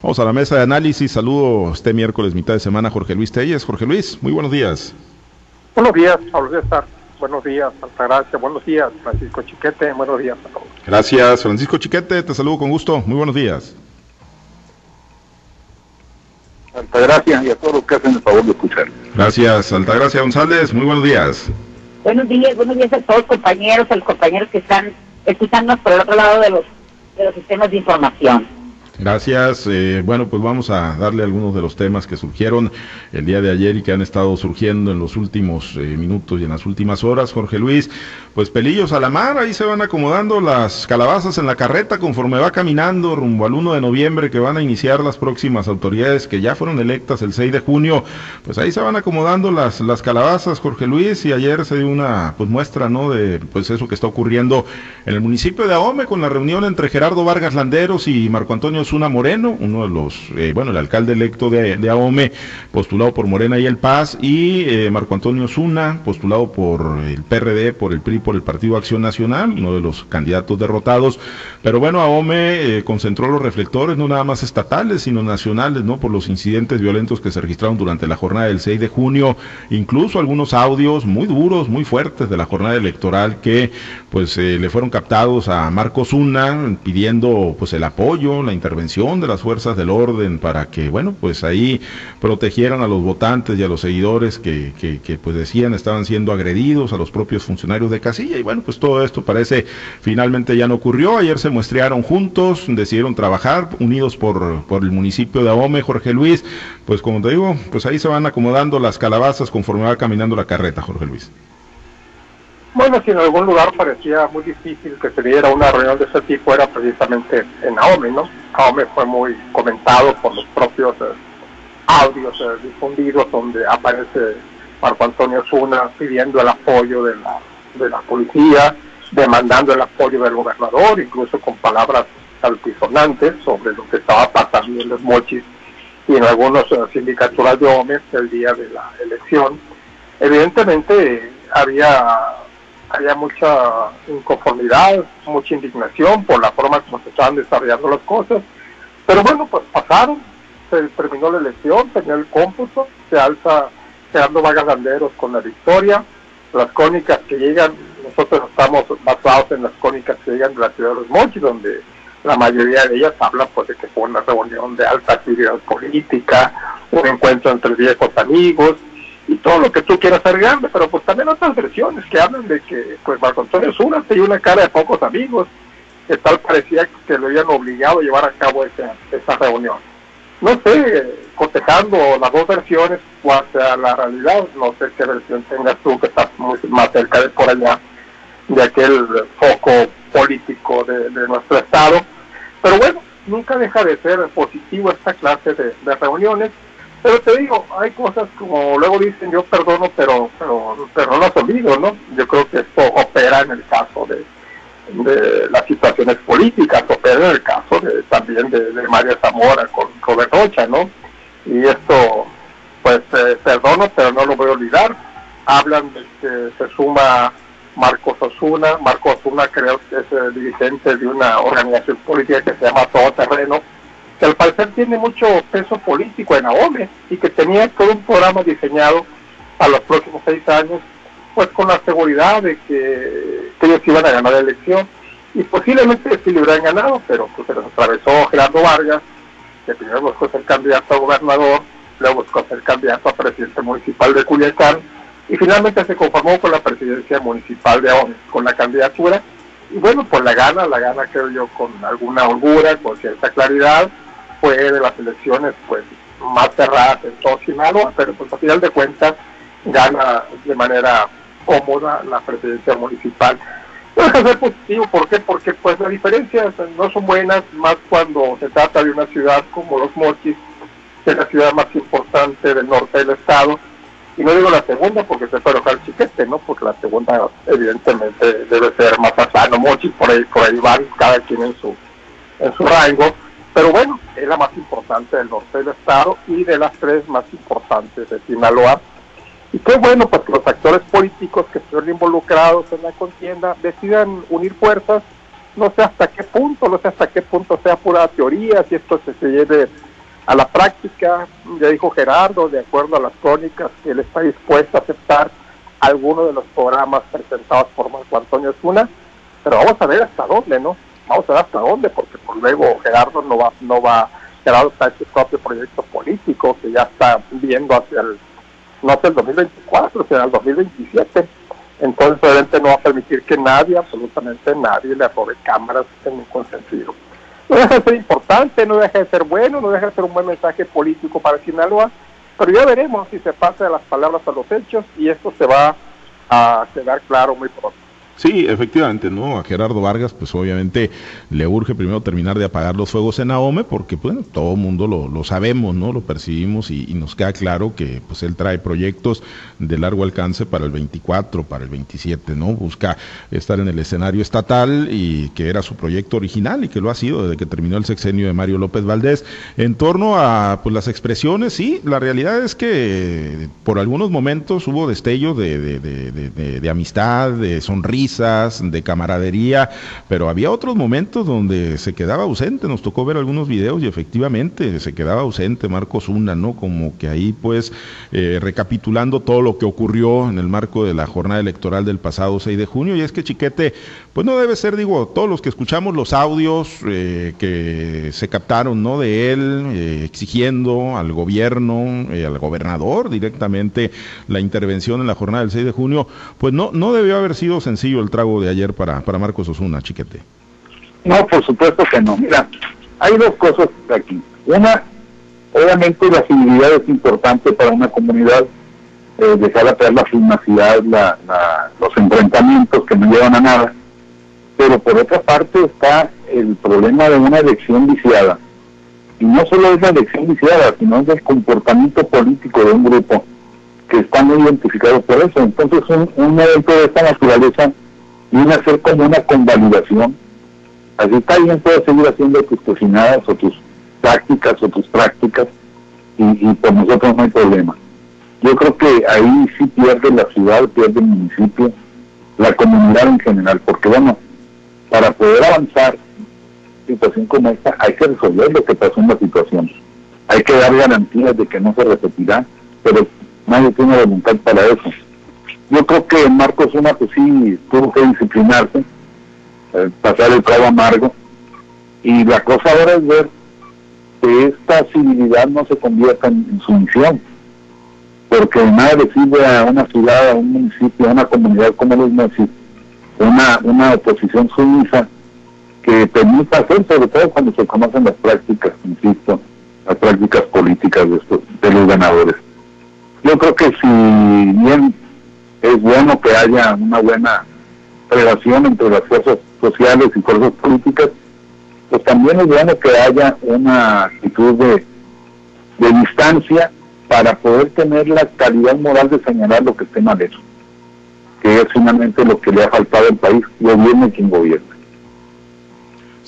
Vamos a la mesa de análisis. Saludo este miércoles, mitad de semana, Jorge Luis Telles. Jorge Luis, muy buenos días. Buenos días, Pablo César. Buenos días, Altagracia. Buenos días, Francisco Chiquete. Buenos días a todos. Gracias, Francisco Chiquete. Te saludo con gusto. Muy buenos días. Altagracia y a todos los que hacen el favor de escuchar. Gracias, Altagracia González. Muy buenos días. Buenos días, buenos días a todos compañeros, a los compañeros que están escuchándonos por el otro lado de los, de los sistemas de información. Gracias. Eh, bueno, pues vamos a darle algunos de los temas que surgieron el día de ayer y que han estado surgiendo en los últimos eh, minutos y en las últimas horas. Jorge Luis, pues pelillos a la mar, ahí se van acomodando las calabazas en la carreta conforme va caminando rumbo al 1 de noviembre que van a iniciar las próximas autoridades que ya fueron electas el 6 de junio. Pues ahí se van acomodando las, las calabazas, Jorge Luis, y ayer se dio una pues muestra, ¿no? De pues eso que está ocurriendo en el municipio de Ahome con la reunión entre Gerardo Vargas Landeros y Marco Antonio Osuna Moreno, uno de los, eh, bueno, el alcalde electo de, de, AOME, postulado por Morena y el Paz, y eh, Marco Antonio Zuna, postulado por el PRD, por el PRI, por el Partido Acción Nacional, uno de los candidatos derrotados. Pero bueno, AOME eh, concentró los reflectores, no nada más estatales, sino nacionales, ¿no? Por los incidentes violentos que se registraron durante la jornada del 6 de junio, incluso algunos audios muy duros, muy fuertes de la jornada electoral que pues le fueron captados a Marco Zuna pidiendo pues el apoyo, la intervención de las fuerzas del orden para que, bueno, pues ahí protegieran a los votantes y a los seguidores que, que, que, pues decían estaban siendo agredidos, a los propios funcionarios de casilla. Y bueno, pues todo esto parece finalmente ya no ocurrió. Ayer se muestrearon juntos, decidieron trabajar, unidos por, por el municipio de Ahome, Jorge Luis. Pues como te digo, pues ahí se van acomodando las calabazas conforme va caminando la carreta, Jorge Luis. Bueno, si en algún lugar parecía muy difícil que se diera una reunión de ese tipo, era precisamente en Naomi, ¿no? Naomi fue muy comentado por los propios eh, audios eh, difundidos donde aparece Marco Antonio Zuna pidiendo el apoyo de la, de la policía, demandando el apoyo del gobernador, incluso con palabras altisonantes sobre lo que estaba pasando en los mochis y en algunos uh, sindicaturas de hombres el día de la elección. Evidentemente había había mucha inconformidad, mucha indignación por la forma como se estaban desarrollando las cosas. Pero bueno, pues pasaron, se terminó la elección, tenía el cómputo, se alza quedando vagalanderos con la victoria. Las crónicas que llegan, nosotros estamos basados en las crónicas que llegan de la ciudad de los Mochis, donde la mayoría de ellas hablan pues de que fue una reunión de alta actividad política, un encuentro entre viejos amigos, y todo lo que tú quieras agregarle, pero pues también otras versiones que hablan de que pues Marco Antonio Zuna tenía una cara de pocos amigos, que tal parecía que lo habían obligado a llevar a cabo esa, esa reunión. No sé, cotejando las dos versiones, cuál sea la realidad, no sé qué versión tengas tú que estás muy más cerca de por allá, de aquel foco político de, nuestro estado, pero bueno, nunca deja de ser positivo esta clase de reuniones, pero te digo, hay cosas como luego dicen yo perdono, pero pero, pero no las olvido, ¿no? Yo creo que esto opera en el caso de, de las situaciones políticas, opera en el caso de, también de, María Zamora con Robert Rocha, ¿no? Y esto, pues eh, perdono, pero no lo voy a olvidar. Hablan de que se suma Marcos Osuna, Marcos Osuna creo que es dirigente de una organización política que se llama Todo Terreno, que al parecer tiene mucho peso político en AOME y que tenía todo un programa diseñado a los próximos seis años, pues con la seguridad de que, ellos iban a ganar la elección y posiblemente sí le hubieran ganado, pero pues se les atravesó Gerardo Vargas, que primero buscó ser candidato a gobernador, luego buscó ser candidato a presidente municipal de Culiacán y finalmente se conformó con la presidencia municipal de AOME, con la candidatura. Y bueno, pues la gana, la gana creo yo con alguna holgura, con cierta claridad, fue de las elecciones pues más cerradas en todo Sinaloa, pero pues a final de cuentas gana de manera cómoda la presidencia municipal. No deja de ser positivo, ¿por qué? Porque pues las diferencias no son buenas, más cuando se trata de una ciudad como Los Mochis, que es la ciudad más importante del norte del estado, y no digo la segunda porque se puede enojar chiquete, ¿no? Porque la segunda evidentemente debe ser Mazatlán Mochis, por ahí, por ahí van cada quien en su, en su rango, pero bueno, es la más importante del norte del estado y de las tres más importantes de Sinaloa. Y qué bueno, pues los actores políticos que estén involucrados en la contienda decidan unir fuerzas, no sé hasta qué punto, no sé hasta qué punto sea pura teoría, si esto se, lleve a la práctica, ya dijo Gerardo, de acuerdo a las crónicas, él está dispuesto a aceptar algunos de los programas presentados por Marco Antonio Zuna, pero vamos a ver hasta dónde, ¿no? Vamos a ver hasta dónde, porque por luego Gerardo no va, no va, Gerardo está en su propio proyecto político, que ya está viendo hacia el, no hacia el 2024, sino el 2027. Entonces, obviamente no va a permitir que nadie, absolutamente nadie, le robe cámaras en ningún sentido no deja de ser importante, no deja de ser bueno, no deja de ser un buen mensaje político para Sinaloa, pero ya veremos si se pasa de las palabras a los hechos y esto se va a quedar claro muy pronto. Sí, efectivamente, ¿no? A Gerardo Vargas, pues obviamente le urge primero terminar de apagar los fuegos en Ahome, porque bueno, todo el mundo lo, sabemos, ¿no? Lo percibimos y, nos queda claro que pues él trae proyectos de largo alcance para el 24, para el 27, ¿no? Busca estar en el escenario estatal y que era su proyecto original y que lo ha sido desde que terminó el sexenio de Mario López Valdés. En torno a pues las expresiones, sí, la realidad es que por algunos momentos hubo destellos de, de, de amistad, de sonrisa, de camaradería, pero había otros momentos donde se quedaba ausente, nos tocó ver algunos videos y efectivamente se quedaba ausente Marcos Una, ¿no? Como que ahí pues eh, recapitulando todo lo que ocurrió en el marco de la jornada electoral del pasado 6 de junio, y es que Chiquete, pues no debe ser, digo, todos los que escuchamos los audios eh, que se captaron, ¿no? De él, eh, exigiendo al gobierno, al gobernador directamente la intervención en la jornada del 6 de junio, pues no, no debió haber sido sencillo el trago de ayer para, para Marcos Osuna, chiquete? No, por supuesto que no. Mira, hay dos cosas aquí. Una, obviamente la civilidad es importante para una comunidad, eh, dejar atrás la privacidad, la, los enfrentamientos que no llevan a nada. Pero por otra parte está el problema de una elección viciada. Y no solo es la elección viciada, sino es el comportamiento político de un grupo que está muy identificado por eso. Entonces, un, un evento de esta naturaleza viene a ser como una convalidación. Así está bien, puedes seguir haciendo tus cocinadas o tus tácticas o tus prácticas y, por nosotros no hay problema. Yo creo que ahí sí pierde la ciudad, pierde el municipio, la comunidad en general, porque bueno, para poder avanzar situación como esta hay que resolver lo que pasó en la situación. Hay que dar garantías de que no se repetirá, pero nadie tiene voluntad para eso. Yo creo que Marcos Una pues sí tuvo que disciplinarse, eh, pasar el trago amargo, y la cosa ahora es ver que esta civilidad no se convierta en, sumisión, porque nada le sirve a una ciudad, a un municipio, a una comunidad como los Messi, una, una oposición sumisa que permita hacer, sobre todo cuando se conocen las prácticas, insisto, las prácticas políticas de, estos, de los ganadores. Yo creo que si bien es bueno que haya una buena relación entre las fuerzas sociales y fuerzas políticas, pues también es bueno que haya una actitud de, de distancia para poder tener la calidad moral de señalar lo que esté mal hecho, que es finalmente lo que le ha faltado al país, gobierne quien gobierna.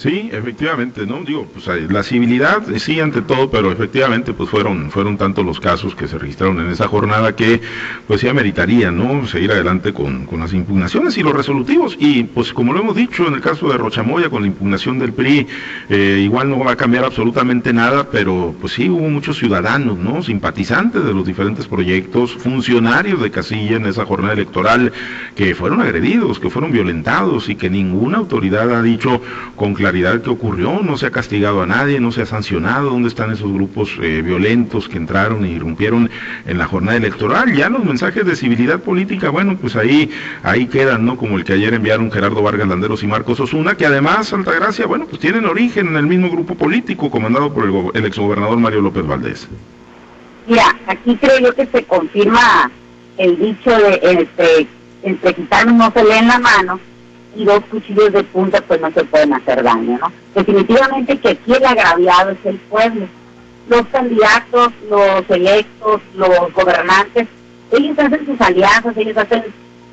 Sí, efectivamente, ¿no? Digo, pues la civilidad, eh, sí, ante todo, pero efectivamente, pues fueron, fueron tantos los casos que se registraron en esa jornada que, pues sí ameritaría, ¿no? Seguir adelante con, con las impugnaciones y los resolutivos. Y, pues como lo hemos dicho en el caso de Rochamoya, con la impugnación del PRI, eh, igual no va a cambiar absolutamente nada, pero, pues sí, hubo muchos ciudadanos, ¿no? Simpatizantes de los diferentes proyectos, funcionarios de casilla en esa jornada electoral, que fueron agredidos, que fueron violentados y que ninguna autoridad ha dicho con claridad que ocurrió, no se ha castigado a nadie, no se ha sancionado, dónde están esos grupos eh, violentos que entraron y irrumpieron en la jornada electoral. Ya los mensajes de civilidad política, bueno, pues ahí, ahí quedan, ¿no? Como el que ayer enviaron Gerardo Vargas Landeros y Marcos Osuna, que además, Altagracia, bueno, pues tienen origen en el mismo grupo político comandado por el, el exgobernador Mario López Valdés. Mira, aquí creo yo que se confirma el dicho de entre, entre quitarnos no se leen la mano y dos cuchillos de punta pues no se pueden hacer daño, ¿no? Definitivamente que aquí el agraviado es el pueblo. Los candidatos, los electos, los gobernantes, ellos hacen sus alianzas, ellos hacen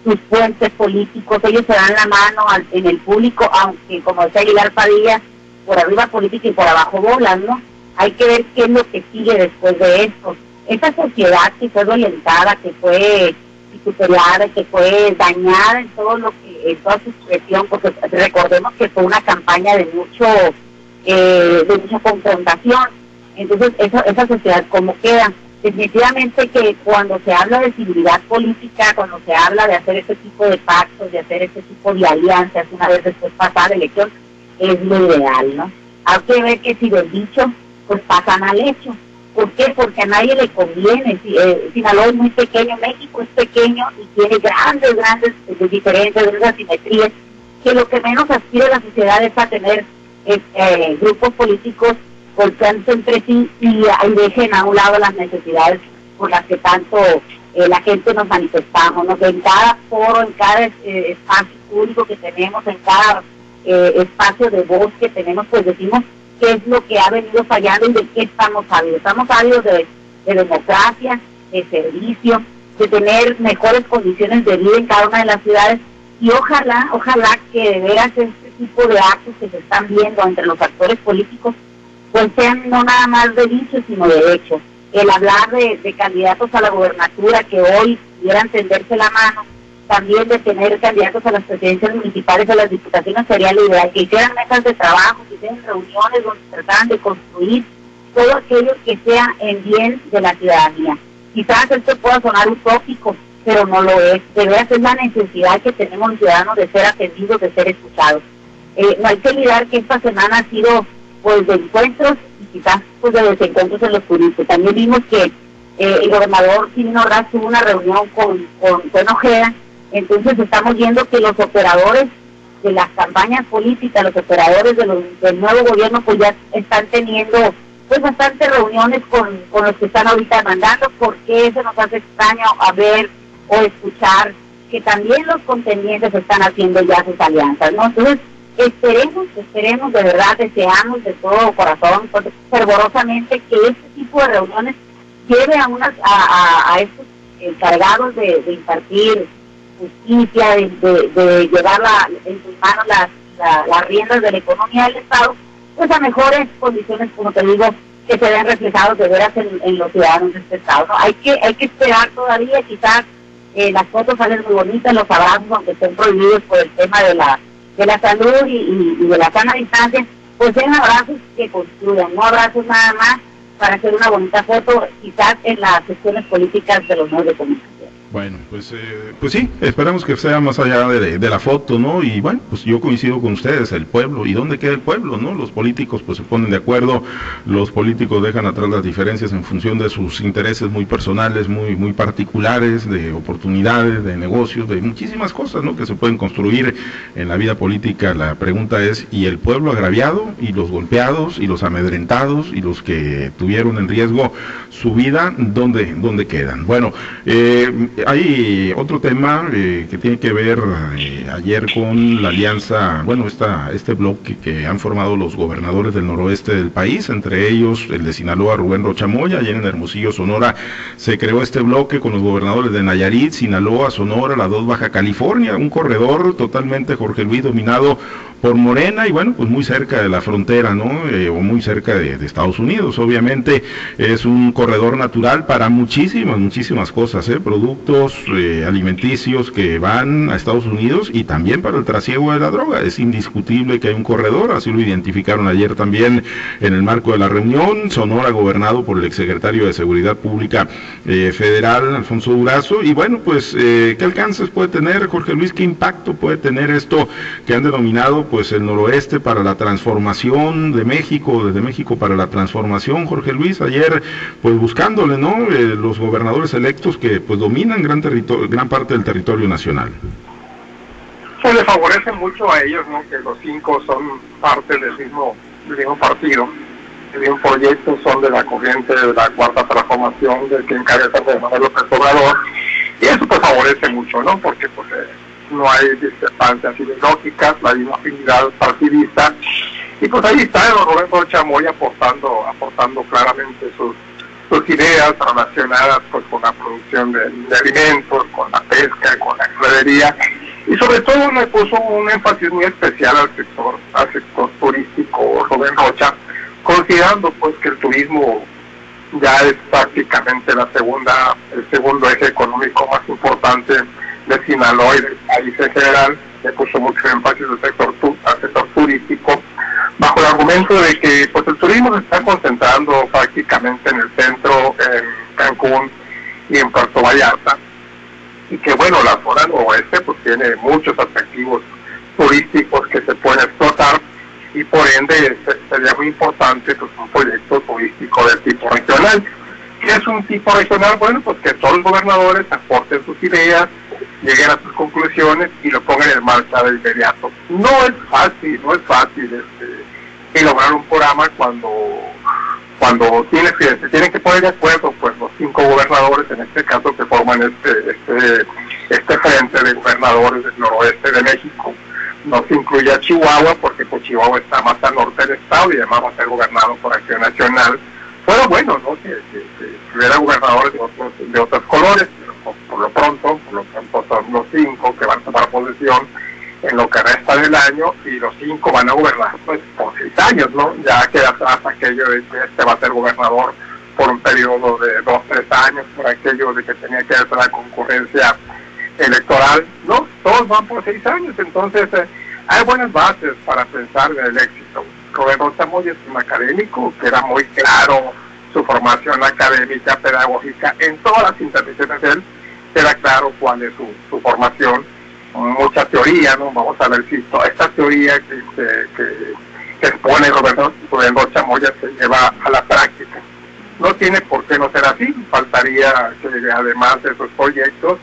sus puentes políticos, ellos se dan la mano en el público, aunque como decía Aguilar Padilla, por arriba política y por abajo bolas, ¿no? Hay que ver qué es lo que sigue después de esto. Esta sociedad que fue violentada, que fue tutelada, que fue dañada en todo lo que, en toda su expresión, porque recordemos que fue una campaña de mucho, eh, de mucha confrontación. Entonces, eso, esa sociedad, ¿cómo queda? Definitivamente que cuando se habla de civilidad política, cuando se habla de hacer este tipo de pactos, de hacer este tipo de alianzas, una vez después pasada la elección, es lo ideal, ¿no? Hay que ver que si del dicho, pues pasan al hecho. ¿Por qué? Porque a nadie le conviene. Eh, Sinaloa es muy pequeño, México es pequeño y tiene grandes, grandes eh, diferencias, grandes asimetrías, que lo que menos aspira la sociedad es a tener eh, grupos políticos golpeándose entre sí y, dejen a un lado las necesidades por las que tanto la gente nos manifestamos. ¿no? En cada foro, en cada espacio público que tenemos, en cada espacio de voz que tenemos, pues decimos qué es lo que ha venido fallando y de qué estamos ávidos. Estamos ávidos de, democracia, de servicio, de tener mejores condiciones de vida en cada una de las ciudades y ojalá, ojalá que de veras este tipo de actos que se están viendo entre los actores políticos pues sean no nada más de dicho sino de hecho. El hablar de, candidatos a la gobernatura que hoy pudieran tenderse la mano también de tener candidatos a las presidencias municipales, a las diputaciones, sería la idea, que hicieran mesas de trabajo, que hicieran reuniones donde trataran de construir todo aquello que sea en bien de la ciudadanía. Quizás esto pueda sonar utópico, pero no lo es. De verdad es la necesidad que tenemos los ciudadanos de ser atendidos, de ser escuchados. Eh, no hay que olvidar que esta semana ha sido pues de encuentros y quizás pues de desencuentros en los turistas. También vimos que eh, el gobernador Quirino tuvo una reunión con, con, con Ojeda entonces estamos viendo que los operadores de las campañas políticas, los operadores del nuevo gobierno, pues ya están teniendo pues bastantes reuniones con, los que están ahorita mandando, porque eso nos hace extraño a ver o escuchar que también los contendientes están haciendo ya sus alianzas, ¿no? Entonces, esperemos, esperemos, de verdad, deseamos de todo corazón, fervorosamente, que este tipo de reuniones lleve a, unas, a, estos encargados de impartir justicia, de, de, llevar en sus manos las, las riendas de la economía del Estado, pues a mejores condiciones, como te digo, que se vean reflejados de veras en, los ciudadanos de este Estado. Hay, que, hay que esperar todavía, quizás eh, las fotos salen muy bonitas, los abrazos, aunque estén prohibidos por el tema de la, de la salud y, de la sana distancia, pues sean abrazos que construyan, no abrazos nada más para hacer una bonita foto, quizás en las sesiones políticas de los medios de. Bueno, pues, eh, pues sí, esperamos que sea más allá de, la foto, ¿no? Y bueno, pues yo coincido con ustedes, el pueblo, ¿y dónde queda el pueblo, no? Los políticos pues se ponen de acuerdo, los políticos dejan atrás las diferencias en función de sus intereses muy personales, muy, muy particulares, de oportunidades, de negocios, de muchísimas cosas, ¿no? Que se pueden construir en la vida política. La pregunta es, ¿y el pueblo agraviado, y los golpeados, y los amedrentados, y los que tuvieron en riesgo su vida, ¿dónde, dónde quedan? Bueno, eh, hay otro tema eh, que tiene que ver eh, ayer con la alianza, bueno, esta, este bloque que han formado los gobernadores del noroeste del país, entre ellos el de Sinaloa, Rubén Rochamoya, ayer en Hermosillo, Sonora, se creó este bloque con los gobernadores de Nayarit, Sinaloa, Sonora, la dos Baja California, un corredor totalmente, Jorge Luis, dominado por Morena y bueno, pues muy cerca de la frontera, ¿no? Eh, o muy cerca de, Estados Unidos. Obviamente es un corredor natural para muchísimas, muchísimas cosas, ¿eh? Productos eh, alimenticios que van a Estados Unidos y también para el trasiego de la droga. Es indiscutible que hay un corredor, así lo identificaron ayer también en el marco de la reunión. Sonora gobernado por el exsecretario de Seguridad Pública eh, Federal, Alfonso Durazo. Y bueno, pues, ¿qué alcances puede tener, Jorge Luis? ¿Qué impacto puede tener esto que han denominado pues el noroeste para la transformación de México, desde México para la transformación, Jorge Luis, ayer pues buscándole, ¿no? Eh, los gobernadores electos que pues dominan gran territorio, gran parte del territorio nacional. Se le favorece mucho a ellos, ¿no? Que los cinco son parte del mismo, del mismo partido, el mismo proyecto, son de la corriente de la cuarta transformación del que encabeza Manuel López Obrador, y eso pues favorece mucho, ¿no? Porque pues eh, no hay discrepancias ideológicas, la misma afinidad partidista. Y pues ahí está Roberto Chamoy aportando, aportando claramente sus, sus ideas relacionadas pues con la producción de, alimentos, con la pesca, con la ganadería y sobre todo le puso un énfasis muy especial al sector, al sector turístico Rubén Rocha, considerando pues que el turismo ya es prácticamente la segunda, el segundo eje económico más importante de Sinaloa y del país en general, le puso mucho énfasis al sector, al sector turístico, bajo el argumento de que pues el turismo se está concentrando prácticamente en el centro, en Cancún y en Puerto Vallarta, y que bueno, la zona noroeste pues tiene muchos atractivos turísticos que se pueden explotar y por ende sería muy importante pues, un proyecto turístico de tipo regional. ¿Qué es un tipo regional? Bueno, pues que todos los gobernadores aporten sus ideas, lleguen a sus conclusiones y lo pongan en marcha de inmediato. No es fácil, no es fácil este, lograr un programa cuando cuando tienes que, se tienen que poner de acuerdo pues los cinco gobernadores en este caso que forman este este este frente de gobernadores del noroeste de México no se incluye a Chihuahua porque pues, Chihuahua está más al norte del estado y además va a ser gobernado por Acción Nacional. Fuera bueno, ¿no? Que, hubiera gobernadores de otros, de otros colores, por, lo pronto, por lo pronto son los cinco que van a tomar posesión en lo que resta del año y los cinco van a gobernar pues por seis años, ¿no? Ya queda atrás aquello de que este va a ser gobernador por un periodo de dos, tres años, por aquello de que tenía que hacer la concurrencia electoral, no, todos van por seis años, entonces eh, hay buenas bases para pensar en el éxito. Roberto Samoy es un académico que era muy claro su formación académica, pedagógica, en todas las intervenciones de él, era claro cuál es su, formación, mucha teoría, ¿no? Vamos a ver si esta teoría que, que, que expone Roberto, Roberto Chamoya se lleva a la práctica. No tiene por qué no ser así, faltaría que además de esos proyectos,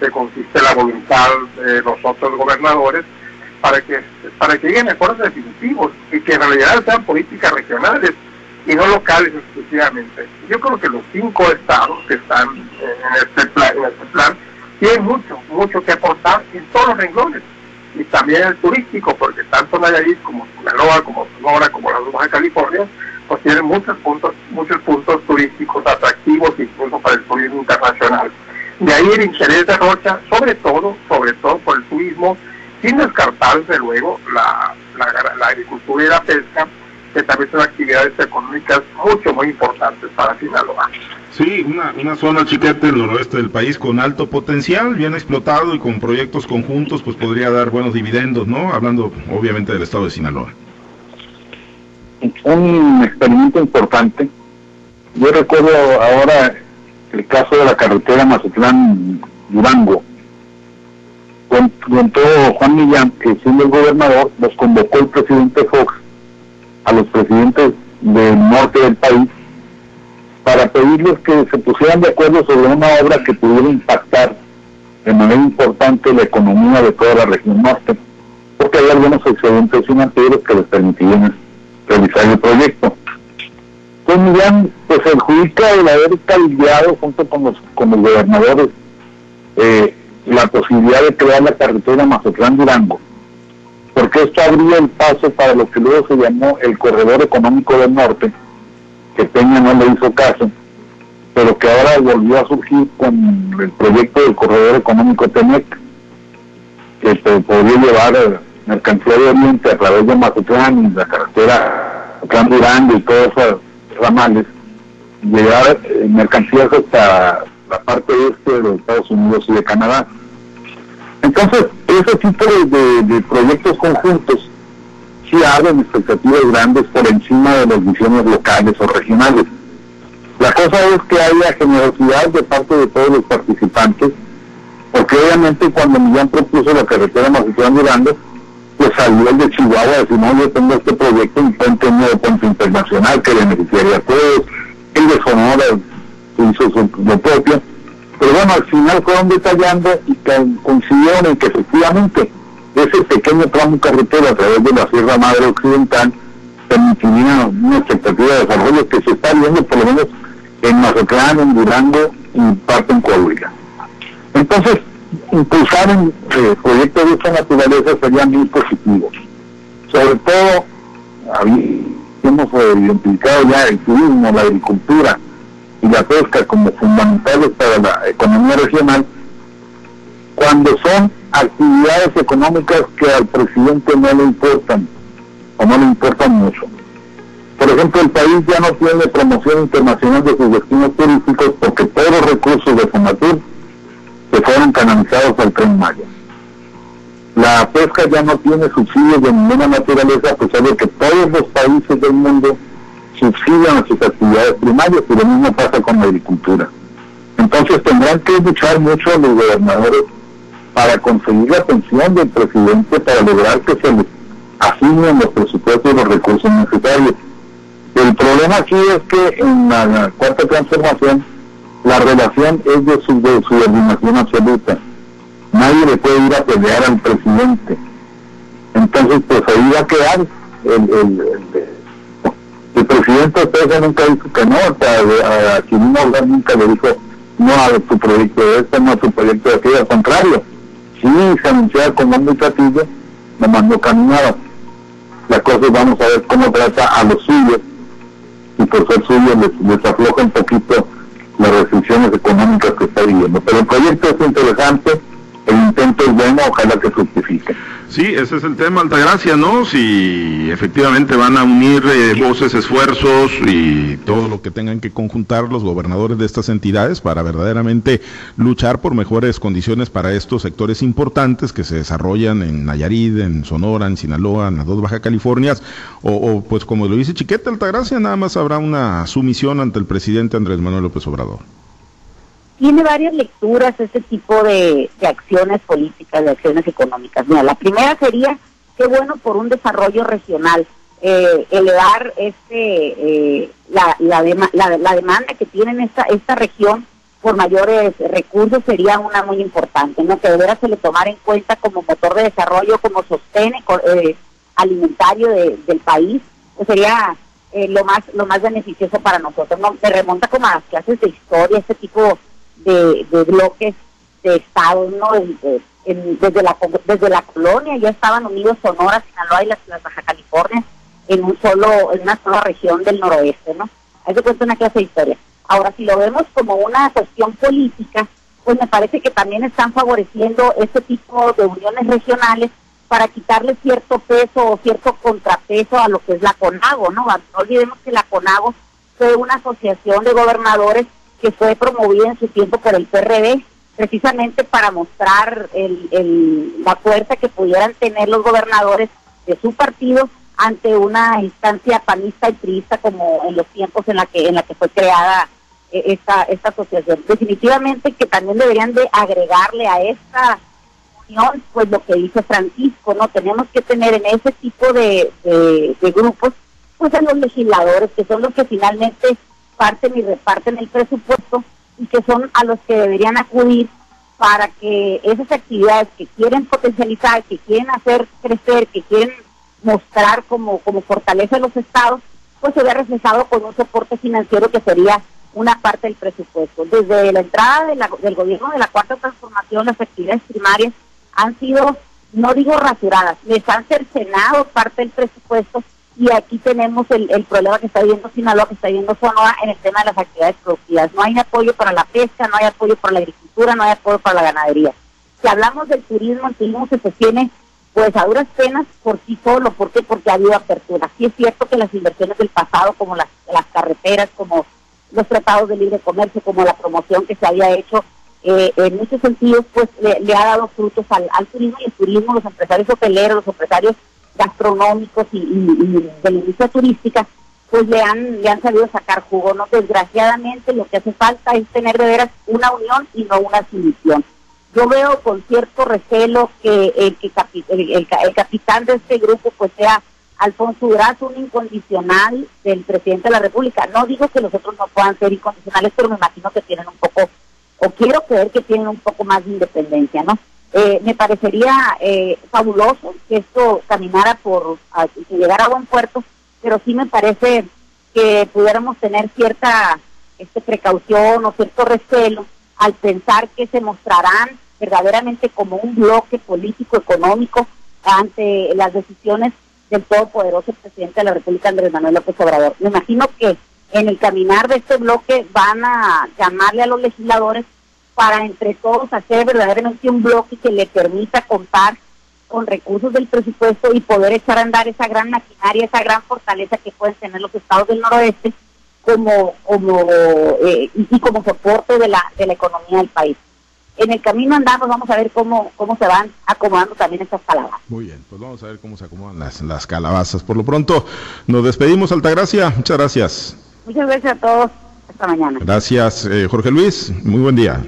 que consiste la voluntad de los otros gobernadores para que para que lleguen acuerdos definitivos y que en realidad sean políticas regionales y no locales exclusivamente. Yo creo que los cinco estados que están en este plan, en este plan tienen mucho, mucho que aportar en todos los renglones y también el turístico, porque tanto Nayarit como Sinaloa, como Sonora, como la Baja California, pues tienen muchos puntos, muchos puntos turísticos atractivos incluso para el turismo internacional. De ahí el interés de Rocha, sobre todo, sobre todo por el turismo, sin descartar desde luego la, agricultura y la pesca, que también son actividades económicas mucho, muy importantes para Sinaloa. Sí, una, una zona chiquete del noroeste del país con alto potencial, bien explotado y con proyectos conjuntos, pues podría dar buenos dividendos, ¿no? Hablando obviamente del estado de Sinaloa. Un experimento importante. Yo recuerdo ahora el caso de la carretera Mazatlán-Durango. Contó Juan Millán que siendo el gobernador nos convocó el presidente Fox a los presidentes del norte del país para pedirles que se pusieran de acuerdo sobre una obra que pudiera impactar de manera importante la economía de toda la región norte, porque hay algunos excedentes financieros que les permitirían realizar el proyecto. Pues Millán pues adjudica el haber caldeado junto con los, con los gobernadores eh, la posibilidad de crear la carretera Mazatlán-Durango, porque esto abría el paso para lo que luego se llamó el Corredor Económico del Norte, que Peña no le hizo caso, pero que ahora volvió a surgir con el proyecto del Corredor Económico Temec, que podría llevar eh, mercancía de Oriente a través de Mazatlán y la carretera Mazatlán-Durango y todo eso ramales, llegar eh, mercancías hasta la parte este de Estados Unidos y de Canadá. Entonces, ese tipo de, proyectos conjuntos sí abren expectativas grandes por encima de las visiones locales o regionales. La cosa es que haya generosidad de parte de todos los participantes, porque obviamente cuando Millán propuso la carretera Mazatlán Durango, pues salió el de Chihuahua a decir, no, yo tengo este proyecto, un nuevo puente internacional que beneficiaría a todos, el de Sonora hizo su, lo propio, pero bueno, al final fueron detallando y coincidieron en que efectivamente ese pequeño tramo carretero a través de la Sierra Madre Occidental permitiría una expectativa de desarrollo que se está viendo por lo menos en Mazatlán, en Durango y parte en Coahuila. Entonces, impulsar un eh, proyectos de esta naturaleza sería muy positivo. Sobre todo, hemos eh, identificado ya el turismo, la agricultura y la pesca como fundamentales para la economía regional, cuando son actividades económicas que al presidente no le importan o no le importan mucho. Por ejemplo, el país ya no tiene promoción internacional de sus destinos turísticos porque todos los recursos de Fonatur que fueron canalizados al tren Maya. La pesca ya no tiene subsidios de ninguna naturaleza, pues sabe que todos los países del mundo subsidian sus actividades primarias y lo mismo pasa con la agricultura. Entonces tendrán que luchar mucho los gobernadores para conseguir la atención del presidente para lograr que se les asignen los presupuestos y los recursos necesarios. El problema aquí es que en la cuarta transformación la relación es de su de subordinación absoluta. Nadie le puede ir a pelear al presidente. Entonces, pues ahí va a quedar el, el, el, presidente Pérez nunca dijo que no, o sea, a, quien nunca le dijo no a tu proyecto de este, no a tu proyecto de aquello, al contrario, sí se anunciaba como un platillo, me mandó caminaba. La cosa es vamos a ver cómo trata a los suyos y por ser suyos les, les afloja un poquito las restricciones económicas que está viviendo. Pero el proyecto es interesante, el intento es bueno, ojalá que fructifique. Sí, ese es el tema, Altagracia, ¿no? Si efectivamente van a unir eh, voces, esfuerzos y todo lo que tengan que conjuntar los gobernadores de estas entidades para verdaderamente luchar por mejores condiciones para estos sectores importantes que se desarrollan en Nayarit, en Sonora, en Sinaloa, en las dos Baja Californias, o, o pues como lo dice Chiquete Altagracia, nada más habrá una sumisión ante el presidente Andrés Manuel López Obrador tiene varias lecturas este tipo de, acciones políticas, de acciones económicas. Mira, la primera sería, qué bueno por un desarrollo regional, eh, elevar este eh, la, la, la, demanda que tiene esta, esta región por mayores recursos sería una muy importante, ¿no? que de se le tomara en cuenta como motor de desarrollo, como sostén eh, alimentario del país, pues sería eh, lo más lo más beneficioso para nosotros. ¿no? Se remonta como a las clases de historia, este tipo de, bloques de estados, ¿no? desde, la, desde la colonia ya estaban unidos Sonora, Sinaloa y las, Baja California en un solo, en una sola región del noroeste, ¿no? Que cuenta una clase de historia. Ahora, si lo vemos como una cuestión política, pues me parece que también están favoreciendo este tipo de uniones regionales para quitarle cierto peso o cierto contrapeso a lo que es la CONAGO, ¿no? No olvidemos que la CONAGO fue una asociación de gobernadores que fue promovida en su tiempo por el PRD, precisamente para mostrar el, la fuerza que pudieran tener los gobernadores de su partido ante una instancia panista y trista como en los tiempos en la que en la que fue creada eh, esta esta asociación. Definitivamente que también deberían de agregarle a esta unión pues lo que dice Francisco, no tenemos que tener en ese tipo de, de, de grupos pues a los legisladores que son los que finalmente parten y reparten el presupuesto y que son a los que deberían acudir para que esas actividades que quieren potencializar, que quieren hacer crecer, que quieren mostrar como, como fortaleza de los estados, pues se vea reflejado con un soporte financiero que sería una parte del presupuesto. Desde la entrada del gobierno de la cuarta transformación, las actividades primarias han sido, no digo rasuradas, les han cercenado parte del presupuesto y aquí tenemos el, el problema que está viviendo Sinaloa, que está viviendo Sonora en el tema de las actividades productivas. No hay apoyo para la pesca, no hay apoyo para la agricultura, no hay apoyo para la ganadería. Si hablamos del turismo, el turismo se sostiene pues a duras penas por sí solo. ¿Por qué? Porque ha habido apertura. Sí es cierto que las inversiones del pasado, como las, las carreteras, como los tratados de libre comercio, como la promoción que se había hecho, eh, en muchos sentidos, pues le, ha dado frutos al, al turismo y el turismo, los empresarios hoteleros, los empresarios gastronómicos y, de la industria turística, pues le han, le han sabido sacar jugo. No, desgraciadamente lo que hace falta es tener de veras una unión y no una sumisión. Yo veo con cierto recelo que, el, que el, capitán de este grupo pues sea Alfonso Durazo, un incondicional del presidente de la República. No digo que los otros no puedan ser incondicionales, pero me imagino que tienen un poco, o quiero creer que tienen un poco más de independencia, ¿no? Eh, me parecería eh, fabuloso que esto caminara por, que llegara a buen puerto, pero sí me parece que pudiéramos tener cierta este, precaución o cierto recelo al pensar que se mostrarán verdaderamente como un bloque político económico ante las decisiones del todopoderoso presidente de la República Andrés Manuel López Obrador. Me imagino que en el caminar de este bloque van a llamarle a los legisladores para entre todos hacer verdaderamente un bloque que le permita contar con recursos del presupuesto y poder echar a andar esa gran maquinaria, esa gran fortaleza que pueden tener los estados del noroeste como como eh, y como soporte de la de la economía del país. en el camino andamos, vamos a ver cómo, cómo se van acomodando también estas calabazas. Muy bien, pues vamos a ver cómo se acomodan las, las calabazas. Por lo pronto, nos despedimos, Altagracia. Muchas gracias. Muchas gracias a todos. Hasta mañana. Gracias, eh, Jorge Luis. Muy buen día.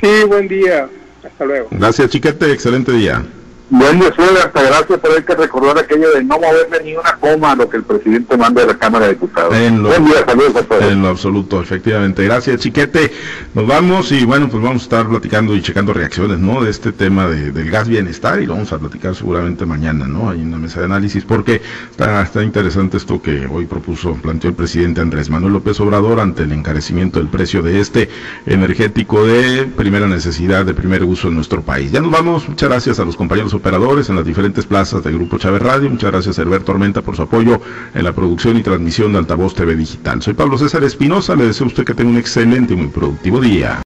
Sí, buen día. Hasta luego. Gracias, Chiquete. Excelente día. Buen día, hasta gracias, pero hay que recordar aquello de no moverle ni una coma a lo que el presidente manda de la Cámara de Diputados. En lo, Buen día, saludos a todos. En lo absoluto, efectivamente. Gracias, Chiquete. Nos vamos y bueno, pues vamos a estar platicando y checando reacciones, ¿no? De este tema de, del gas bienestar y lo vamos a platicar seguramente mañana, ¿no? Hay una mesa de análisis porque está, está interesante esto que hoy propuso, planteó el presidente Andrés Manuel López Obrador ante el encarecimiento del precio de este energético de primera necesidad, de primer uso en nuestro país. Ya nos vamos. Muchas gracias a los compañeros operadores en las diferentes plazas del Grupo Chávez Radio. Muchas gracias Herbert Tormenta por su apoyo en la producción y transmisión de Altavoz TV Digital. Soy Pablo César Espinosa. Le deseo a usted que tenga un excelente y muy productivo día.